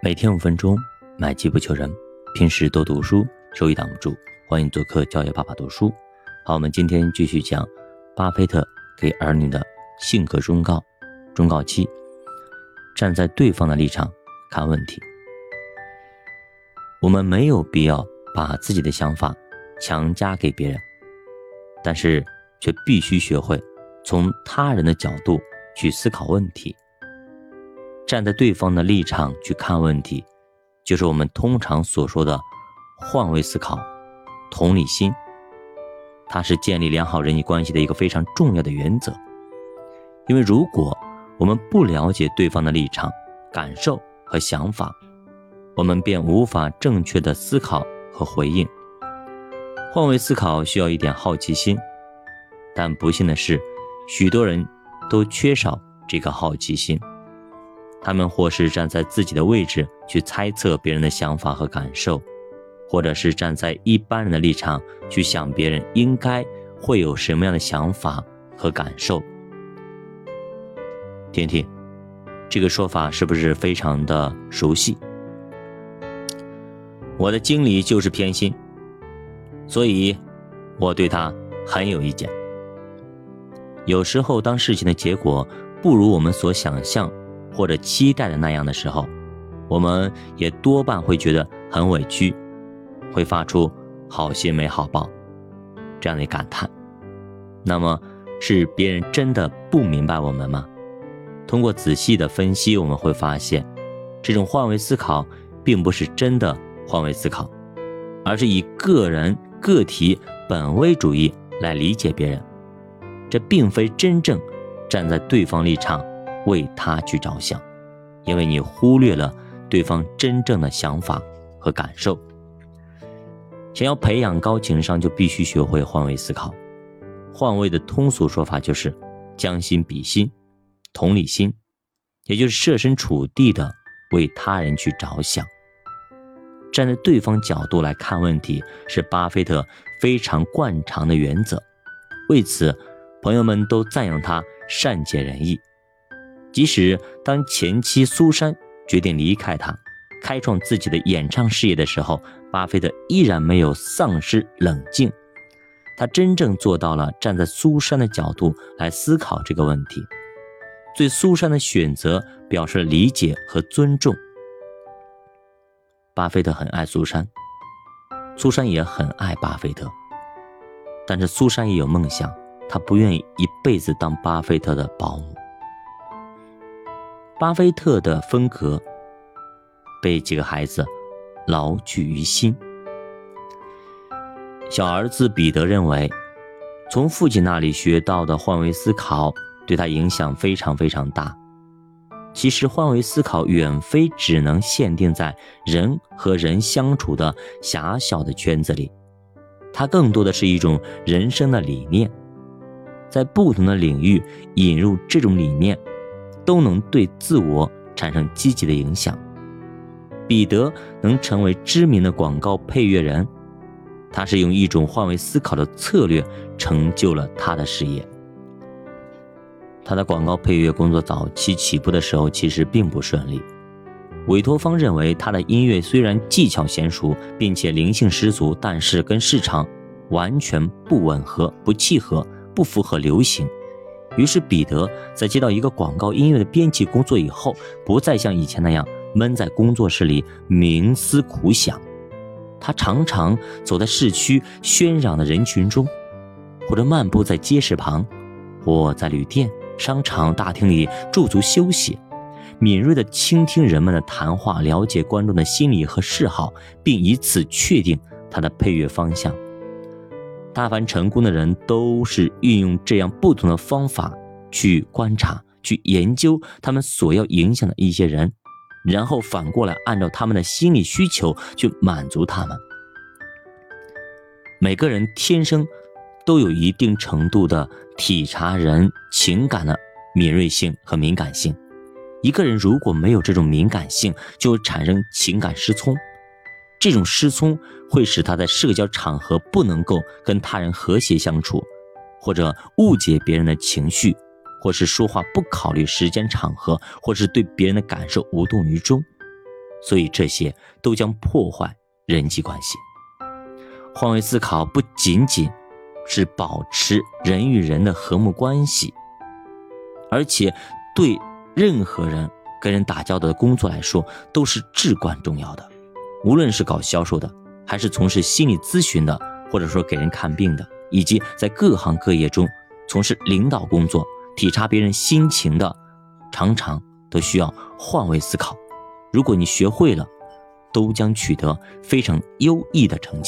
每天五分钟，买机不求人。平时多读书，收益挡不住。欢迎做客教育爸爸读书。好，我们今天继续讲巴菲特给儿女的性格忠告。忠告七：站在对方的立场看问题。我们没有必要把自己的想法强加给别人，但是却必须学会从他人的角度去思考问题。站在对方的立场去看问题，就是我们通常所说的换位思考、同理心。它是建立良好人际关系的一个非常重要的原则。因为如果我们不了解对方的立场、感受和想法，我们便无法正确的思考和回应。换位思考需要一点好奇心，但不幸的是，许多人都缺少这个好奇心。他们或是站在自己的位置去猜测别人的想法和感受，或者是站在一般人的立场去想别人应该会有什么样的想法和感受。听听，这个说法是不是非常的熟悉？我的经理就是偏心，所以我对他很有意见。有时候，当事情的结果不如我们所想象。或者期待的那样的时候，我们也多半会觉得很委屈，会发出“好心没好报”这样的感叹。那么，是别人真的不明白我们吗？通过仔细的分析，我们会发现，这种换位思考并不是真的换位思考，而是以个人个体本位主义来理解别人。这并非真正站在对方立场。为他去着想，因为你忽略了对方真正的想法和感受。想要培养高情商，就必须学会换位思考。换位的通俗说法就是将心比心、同理心，也就是设身处地的为他人去着想，站在对方角度来看问题，是巴菲特非常惯常的原则。为此，朋友们都赞扬他善解人意。即使当前妻苏珊决定离开他，开创自己的演唱事业的时候，巴菲特依然没有丧失冷静。他真正做到了站在苏珊的角度来思考这个问题，对苏珊的选择表示理解和尊重。巴菲特很爱苏珊，苏珊也很爱巴菲特，但是苏珊也有梦想，她不愿意一辈子当巴菲特的保姆。巴菲特的风格被几个孩子牢记于心。小儿子彼得认为，从父亲那里学到的换位思考对他影响非常非常大。其实，换位思考远非只能限定在人和人相处的狭小的圈子里，它更多的是一种人生的理念，在不同的领域引入这种理念。都能对自我产生积极的影响。彼得能成为知名的广告配乐人，他是用一种换位思考的策略成就了他的事业。他的广告配乐工作早期起步的时候其实并不顺利，委托方认为他的音乐虽然技巧娴熟，并且灵性十足，但是跟市场完全不吻合、不契合、不符合流行。于是，彼得在接到一个广告音乐的编辑工作以后，不再像以前那样闷在工作室里冥思苦想。他常常走在市区喧嚷的人群中，或者漫步在街市旁，或在旅店、商场大厅里驻足休息，敏锐地倾听人们的谈话，了解观众的心理和嗜好，并以此确定他的配乐方向。大凡成功的人都是运用这样不同的方法去观察、去研究他们所要影响的一些人，然后反过来按照他们的心理需求去满足他们。每个人天生都有一定程度的体察人情感的敏锐性和敏感性。一个人如果没有这种敏感性，就会产生情感失聪。这种失聪会使他在社交场合不能够跟他人和谐相处，或者误解别人的情绪，或是说话不考虑时间场合，或是对别人的感受无动于衷。所以这些都将破坏人际关系。换位思考不仅仅是保持人与人的和睦关系，而且对任何人跟人打交道的工作来说都是至关重要的。无论是搞销售的，还是从事心理咨询的，或者说给人看病的，以及在各行各业中从事领导工作、体察别人心情的，常常都需要换位思考。如果你学会了，都将取得非常优异的成绩。